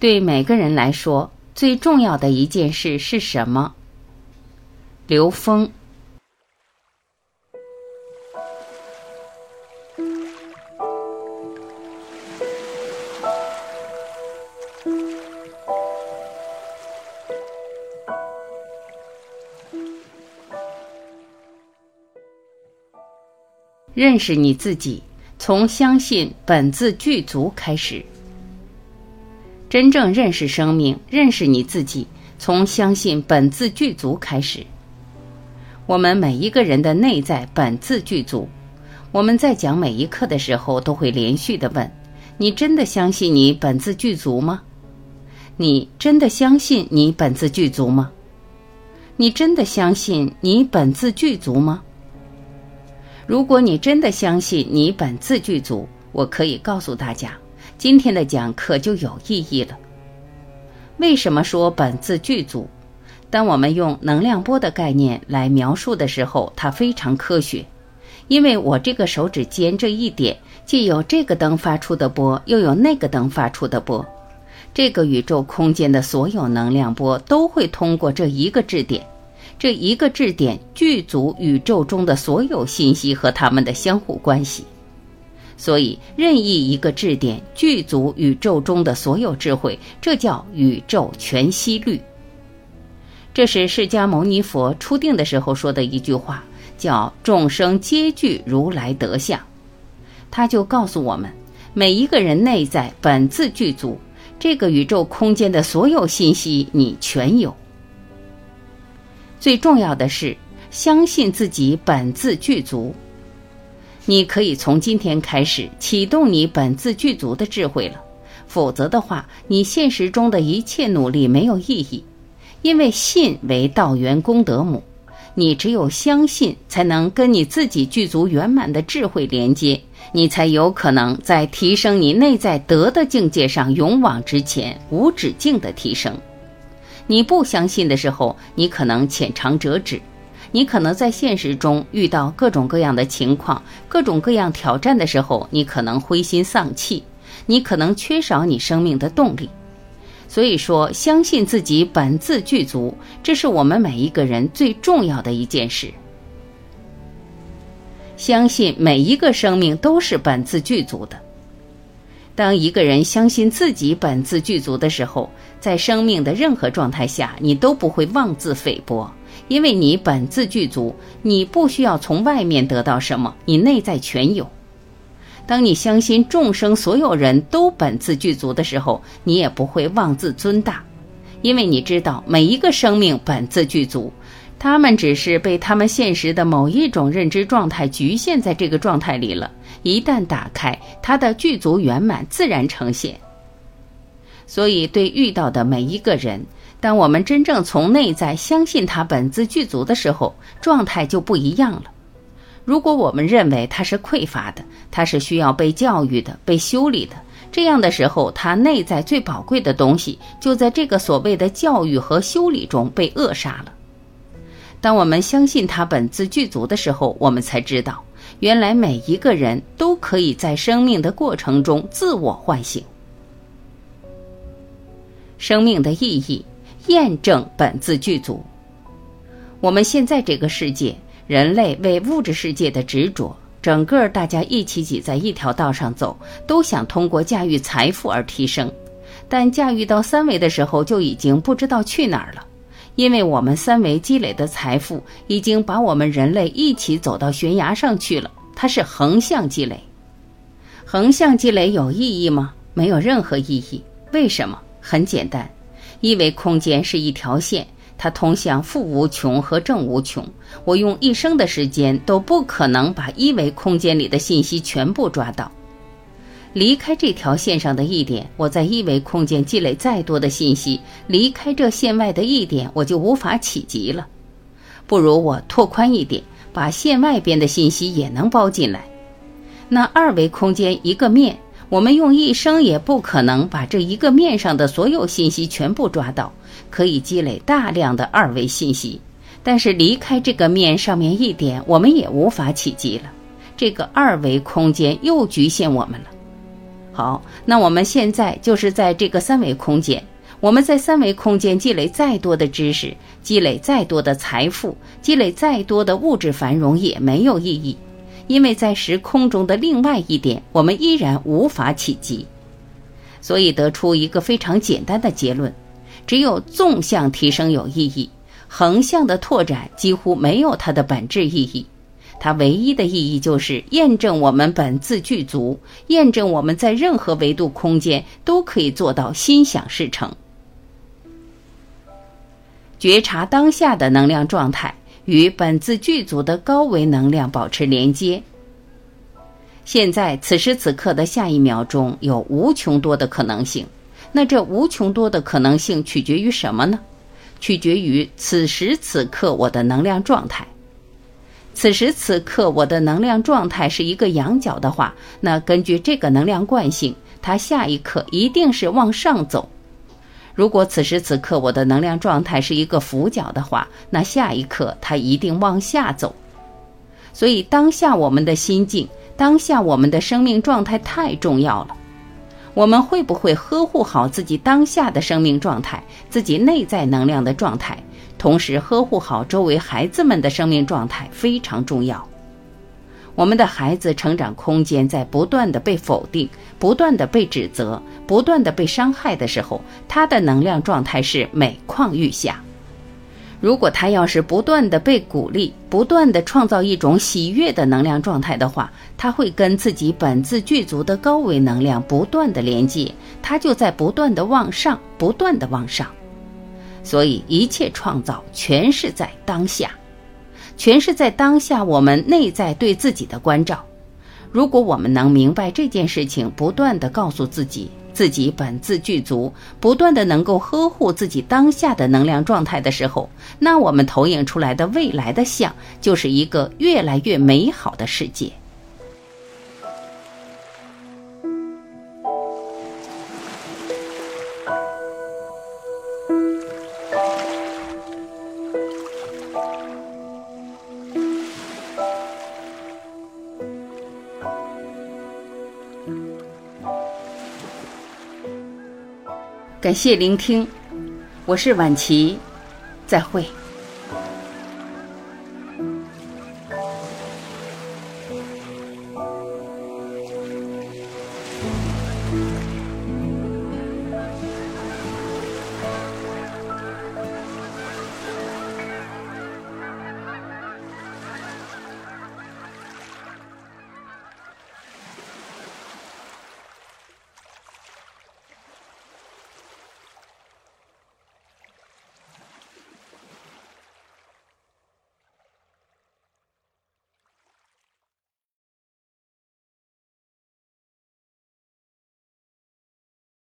对每个人来说，最重要的一件事是什么？刘峰。认识你自己，从相信本自具足开始。真正认识生命，认识你自己，从相信本自具足开始。我们每一个人的内在本自具足。我们在讲每一课的时候，都会连续的问：你真的相信你本自具足吗？你真的相信你本自具足吗？你真的相信你本自具足吗？如果你真的相信你本自具足，我可以告诉大家，今天的讲课就有意义了。为什么说本自具足？当我们用能量波的概念来描述的时候，它非常科学，因为我这个手指尖这一点，既有这个灯发出的波，又有那个灯发出的波，这个宇宙空间的所有能量波都会通过这一个质点。这一个质点具足宇宙中的所有信息和它们的相互关系，所以任意一个质点具足宇宙中的所有智慧，这叫宇宙全息律。这是释迦牟尼佛初定的时候说的一句话，叫“众生皆具如来德相”。他就告诉我们，每一个人内在本自具足，这个宇宙空间的所有信息你全有。最重要的是，相信自己本自具足。你可以从今天开始启动你本自具足的智慧了，否则的话，你现实中的一切努力没有意义。因为信为道源功德母，你只有相信，才能跟你自己具足圆满的智慧连接，你才有可能在提升你内在德的境界上勇往直前，无止境的提升。你不相信的时候，你可能浅尝辄止；你可能在现实中遇到各种各样的情况、各种各样挑战的时候，你可能灰心丧气，你可能缺少你生命的动力。所以说，相信自己本自具足，这是我们每一个人最重要的一件事。相信每一个生命都是本自具足的。当一个人相信自己本自具足的时候，在生命的任何状态下，你都不会妄自菲薄，因为你本自具足，你不需要从外面得到什么，你内在全有。当你相信众生所有人都本自具足的时候，你也不会妄自尊大，因为你知道每一个生命本自具足。他们只是被他们现实的某一种认知状态局限在这个状态里了。一旦打开，它的具足圆满自然呈现。所以，对遇到的每一个人，当我们真正从内在相信他本自具足的时候，状态就不一样了。如果我们认为他是匮乏的，他是需要被教育的、被修理的，这样的时候，他内在最宝贵的东西就在这个所谓的教育和修理中被扼杀了。当我们相信他本自具足的时候，我们才知道，原来每一个人都可以在生命的过程中自我唤醒。生命的意义，验证本自具足。我们现在这个世界，人类为物质世界的执着，整个大家一起挤在一条道上走，都想通过驾驭财富而提升，但驾驭到三维的时候，就已经不知道去哪儿了。因为我们三维积累的财富已经把我们人类一起走到悬崖上去了，它是横向积累。横向积累有意义吗？没有任何意义。为什么？很简单，一维空间是一条线，它通向负无穷和正无穷。我用一生的时间都不可能把一维空间里的信息全部抓到。离开这条线上的一点，我在一维空间积累再多的信息，离开这线外的一点，我就无法企及了。不如我拓宽一点，把线外边的信息也能包进来。那二维空间一个面，我们用一生也不可能把这一个面上的所有信息全部抓到，可以积累大量的二维信息，但是离开这个面上面一点，我们也无法企及了。这个二维空间又局限我们了。好，那我们现在就是在这个三维空间。我们在三维空间积累再多的知识，积累再多的财富，积累再多的物质繁荣也没有意义，因为在时空中的另外一点，我们依然无法企及。所以得出一个非常简单的结论：只有纵向提升有意义，横向的拓展几乎没有它的本质意义。它唯一的意义就是验证我们本自具足，验证我们在任何维度空间都可以做到心想事成。觉察当下的能量状态，与本自具足的高维能量保持连接。现在，此时此刻的下一秒钟有无穷多的可能性。那这无穷多的可能性取决于什么呢？取决于此时此刻我的能量状态。此时此刻我的能量状态是一个仰角的话，那根据这个能量惯性，它下一刻一定是往上走。如果此时此刻我的能量状态是一个俯角的话，那下一刻它一定往下走。所以当下我们的心境，当下我们的生命状态太重要了。我们会不会呵护好自己当下的生命状态，自己内在能量的状态，同时呵护好周围孩子们的生命状态非常重要。我们的孩子成长空间在不断的被否定、不断的被指责、不断的被伤害的时候，他的能量状态是每况愈下。如果他要是不断的被鼓励、不断的创造一种喜悦的能量状态的话，他会跟自己本自具足的高维能量不断的连接，他就在不断的往上、不断的往上。所以一切创造全是在当下。全是在当下，我们内在对自己的关照。如果我们能明白这件事情，不断的告诉自己，自己本自具足，不断的能够呵护自己当下的能量状态的时候，那我们投影出来的未来的像，就是一个越来越美好的世界。感谢聆听，我是晚琪，再会。